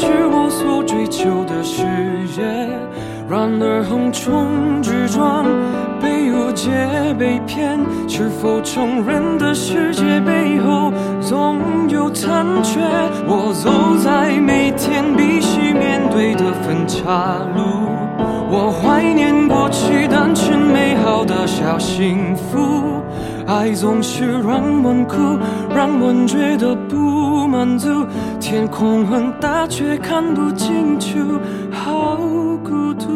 是我所追求的世界，然而横冲直撞，被误解被骗，是否成人的世界背后总有残缺？我走在每天必须面对的分岔路，我怀念过去单纯美好的小幸福。爱总是让人哭，让人觉得不满足。天空很大，却看不清楚，好孤独。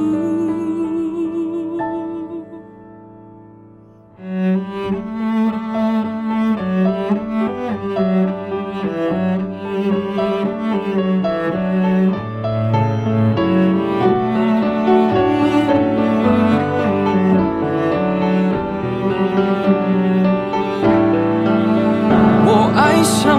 我爱上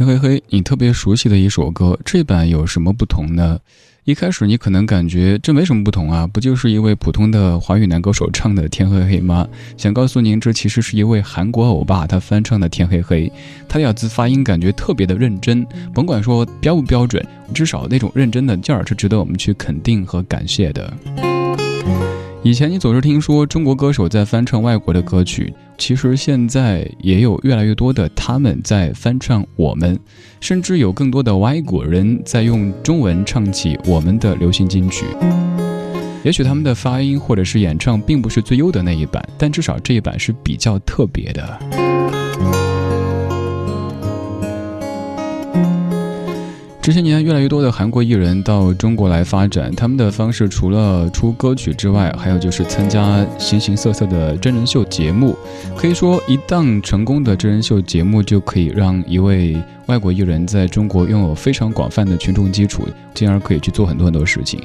天黑黑，你特别熟悉的一首歌，这版有什么不同呢？一开始你可能感觉这没什么不同啊，不就是一位普通的华语男歌手唱的《天黑黑》吗？想告诉您，这其实是一位韩国欧巴他翻唱的《天黑黑》，他的咬字发音感觉特别的认真，甭管说标不标准，至少那种认真的劲儿是值得我们去肯定和感谢的。以前你总是听说中国歌手在翻唱外国的歌曲，其实现在也有越来越多的他们在翻唱我们，甚至有更多的外国人在用中文唱起我们的流行金曲。也许他们的发音或者是演唱并不是最优的那一版，但至少这一版是比较特别的。这些年，越来越多的韩国艺人到中国来发展，他们的方式除了出歌曲之外，还有就是参加形形色色的真人秀节目。可以说，一档成功的真人秀节目就可以让一位外国艺人在中国拥有非常广泛的群众基础，进而可以去做很多很多事情。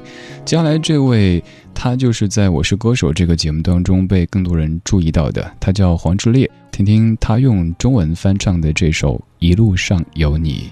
接下来这位，他就是在《我是歌手》这个节目当中被更多人注意到的，他叫黄致列。听听他用中文翻唱的这首《一路上有你》。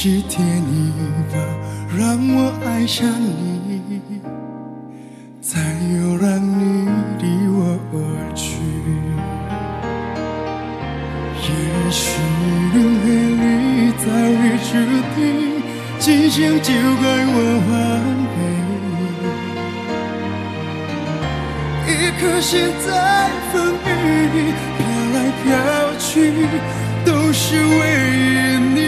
是天意吧，让我爱上你，才又让你离我而去。也许轮回里早已注定，今生就该我还给你。一颗心在风雨里飘来飘去，都是为你。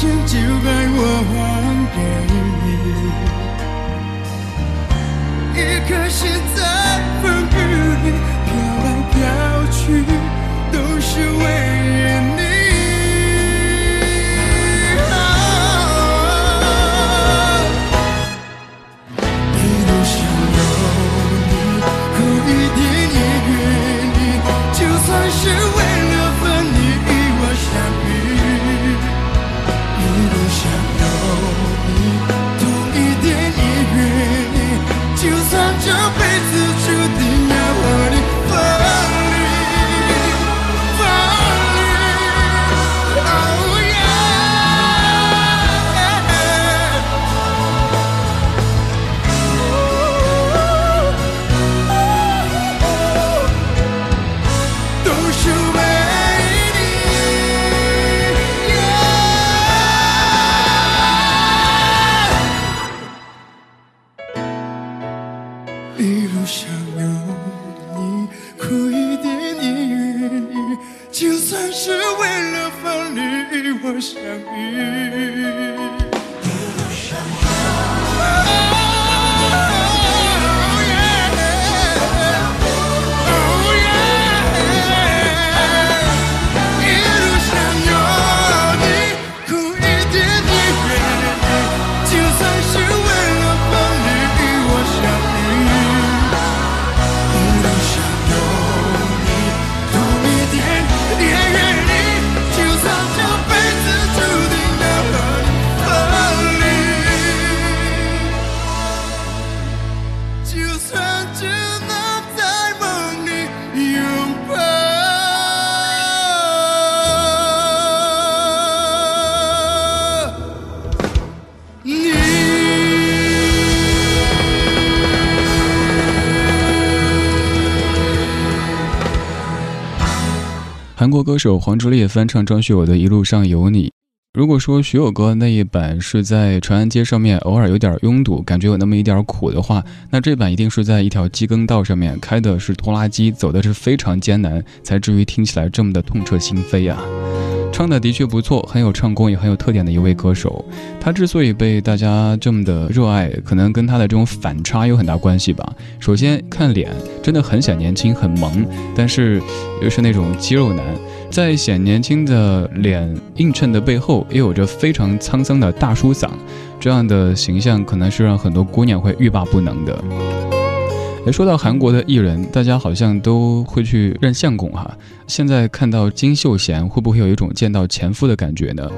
就该我还给。这种韩国歌手黄致列翻唱张学友的《一路上有你》。如果说学友哥那一版是在长安街上面偶尔有点拥堵，感觉有那么一点苦的话，那这版一定是在一条机耕道上面开的是拖拉机，走的是非常艰难，才至于听起来这么的痛彻心扉啊。唱的的确不错，很有唱功，也很有特点的一位歌手。他之所以被大家这么的热爱，可能跟他的这种反差有很大关系吧。首先看脸，真的很显年轻，很萌，但是又是那种肌肉男，在显年轻的脸映衬的背后，又有着非常沧桑的大叔嗓，这样的形象可能是让很多姑娘会欲罢不能的。说到韩国的艺人，大家好像都会去认相公哈。现在看到金秀贤，会不会有一种见到前夫的感觉呢？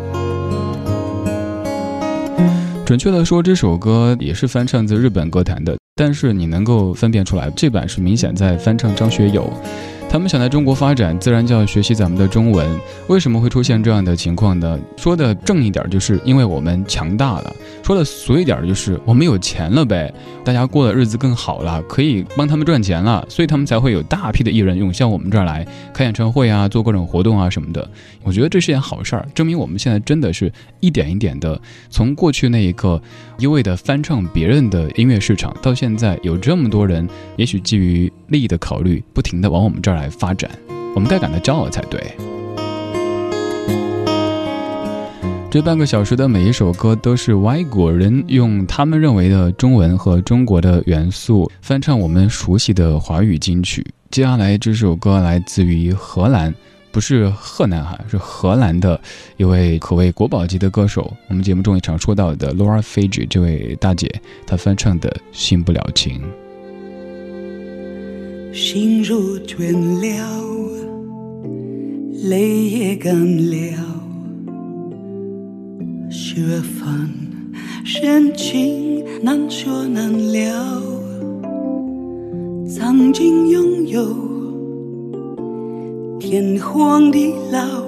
准确的说，这首歌也是翻唱自日本歌坛的，但是你能够分辨出来，这版是明显在翻唱张学友。他们想在中国发展，自然就要学习咱们的中文。为什么会出现这样的情况呢？说的正一点，就是因为我们强大了；说的俗一点，就是我们有钱了呗。大家过的日子更好了，可以帮他们赚钱了，所以他们才会有大批的艺人涌向我们这儿来开演唱会啊，做各种活动啊什么的。我觉得这是件好事儿，证明我们现在真的是一点一点的从过去那一刻一味的翻唱别人的音乐市场，到现在有这么多人，也许基于利益的考虑，不停的往我们这儿来。来发展，我们该感到骄傲才对。这半个小时的每一首歌都是外国人用他们认为的中文和中国的元素翻唱我们熟悉的华语金曲。接下来这首歌来自于荷兰，不是河南哈，是荷兰的一位可谓国宝级的歌手。我们节目中也常说到的 Laura f i g e 这位大姐，她翻唱的《新不了情》。心如倦了，泪也干了，雪纷深情难说难了。曾经拥有天荒地老，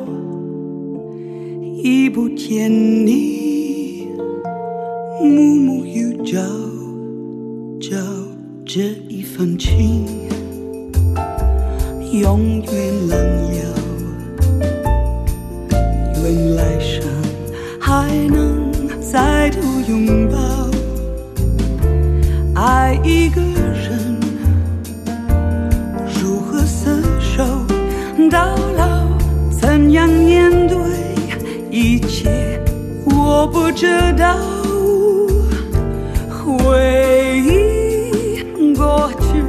已不见你，暮暮与朝朝这一份情。永远冷了，愿来生还能再度拥抱。爱一个人，如何厮守到老？怎样面对一切？我不知道。回忆过去，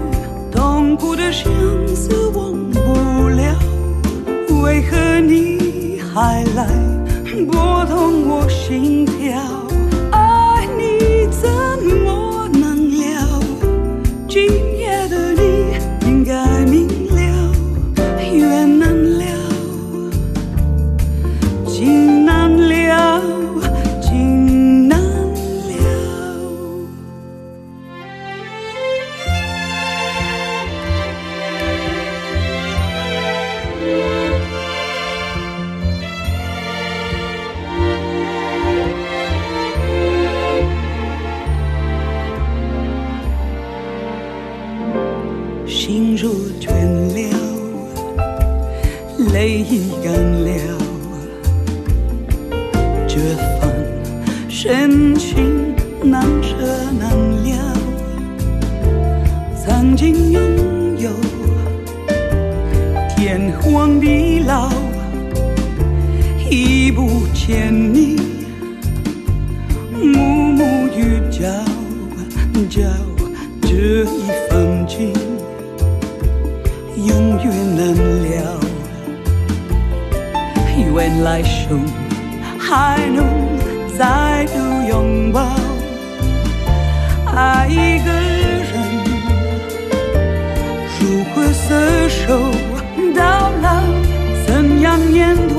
痛苦的相思。还来拨动我心跳？情永远难了。原来生还能再度拥抱？爱一个人如何厮守？到老怎样面对？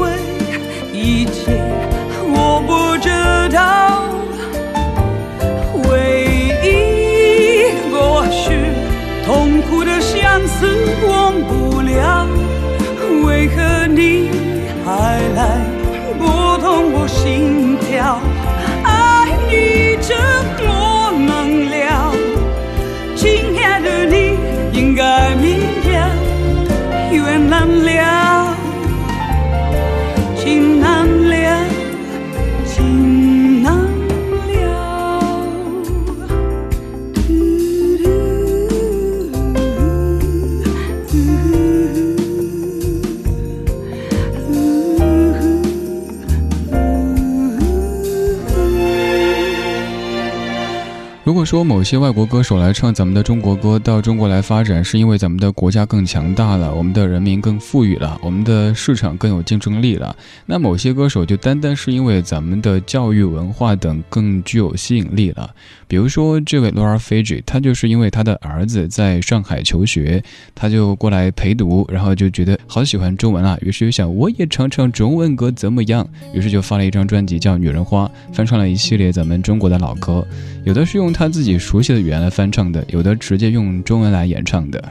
说某些外国歌手来唱咱们的中国歌，到中国来发展，是因为咱们的国家更强大了，我们的人民更富裕了，我们的市场更有竞争力了。那某些歌手就单单是因为咱们的教育、文化等更具有吸引力了。比如说这位 Laura f i g e 他就是因为他的儿子在上海求学，他就过来陪读，然后就觉得好喜欢中文啊，于是就想我也唱唱中文歌怎么样？于是就发了一张专辑叫《女人花》，翻唱了一系列咱们中国的老歌，有的是用他自己自己熟悉的语言来翻唱的，有的直接用中文来演唱的。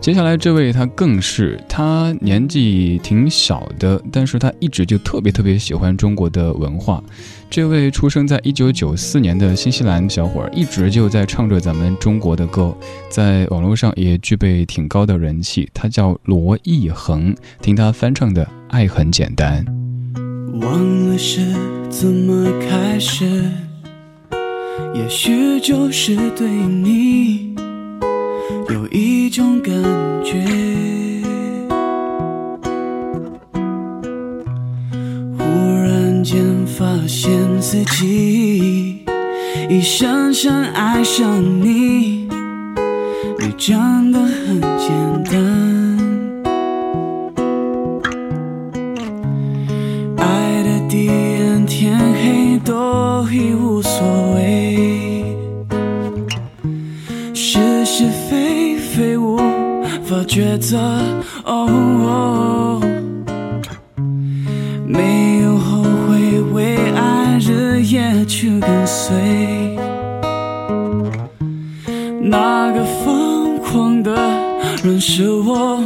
接下来这位他更是，他年纪挺小的，但是他一直就特别特别喜欢中国的文化。这位出生在一九九四年的新西兰小伙儿，一直就在唱着咱们中国的歌，在网络上也具备挺高的人气。他叫罗艺恒，听他翻唱的《爱很简单》。忘了是怎么开始，也许就是对你。有一种感觉，忽然间发现自己已深深爱上你，你真没有后悔，为爱日夜去跟随，那个疯狂的人是我。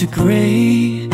这位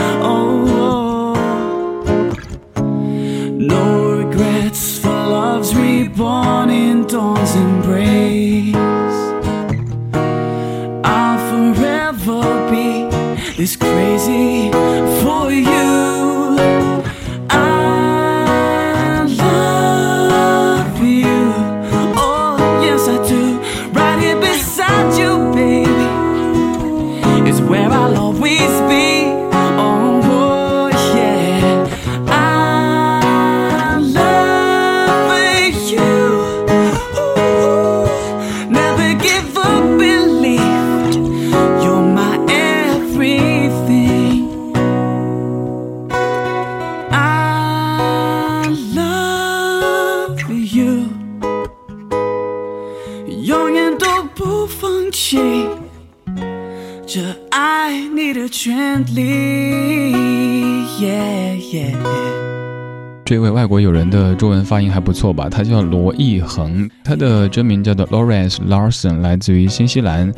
外国友人的中文发音还不错吧？他叫罗艺恒，他的真名叫做 Lawrence Larson，来自于新西兰。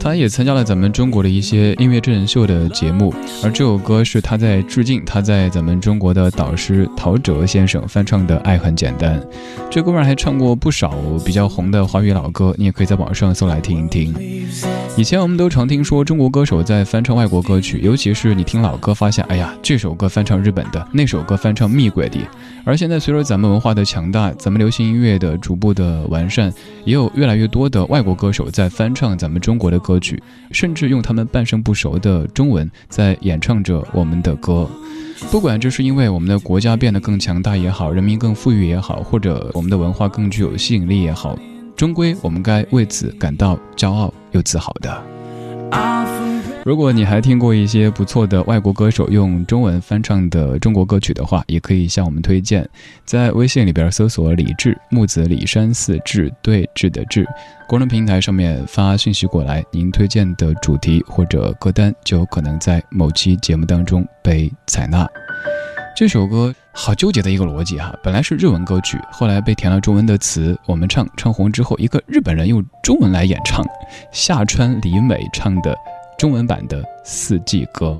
他也参加了咱们中国的一些音乐真人秀的节目，而这首歌是他在致敬他在咱们中国的导师陶喆先生翻唱的《爱很简单》。这哥们儿还唱过不少比较红的华语老歌，你也可以在网上搜来听一听。以前我们都常听说中国歌手在翻唱外国歌曲，尤其是你听老歌，发现哎呀，这首歌翻唱日本的，那首歌翻唱蜜鬼的。而现在随着咱们文化的强大，咱们流行音乐的逐步的完善，也有越来越多的外国歌手在翻唱咱们中国的歌。歌曲，甚至用他们半生不熟的中文在演唱着我们的歌。不管这是因为我们的国家变得更强大也好，人民更富裕也好，或者我们的文化更具有吸引力也好，终归我们该为此感到骄傲又自豪的。如果你还听过一些不错的外国歌手用中文翻唱的中国歌曲的话，也可以向我们推荐。在微信里边搜索“李志木子李山寺志对志的志”，公众平台上面发信息过来，您推荐的主题或者歌单就有可能在某期节目当中被采纳。这首歌好纠结的一个逻辑哈，本来是日文歌曲，后来被填了中文的词，我们唱唱红之后，一个日本人用中文来演唱，夏川里美唱的中文版的《四季歌》。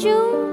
就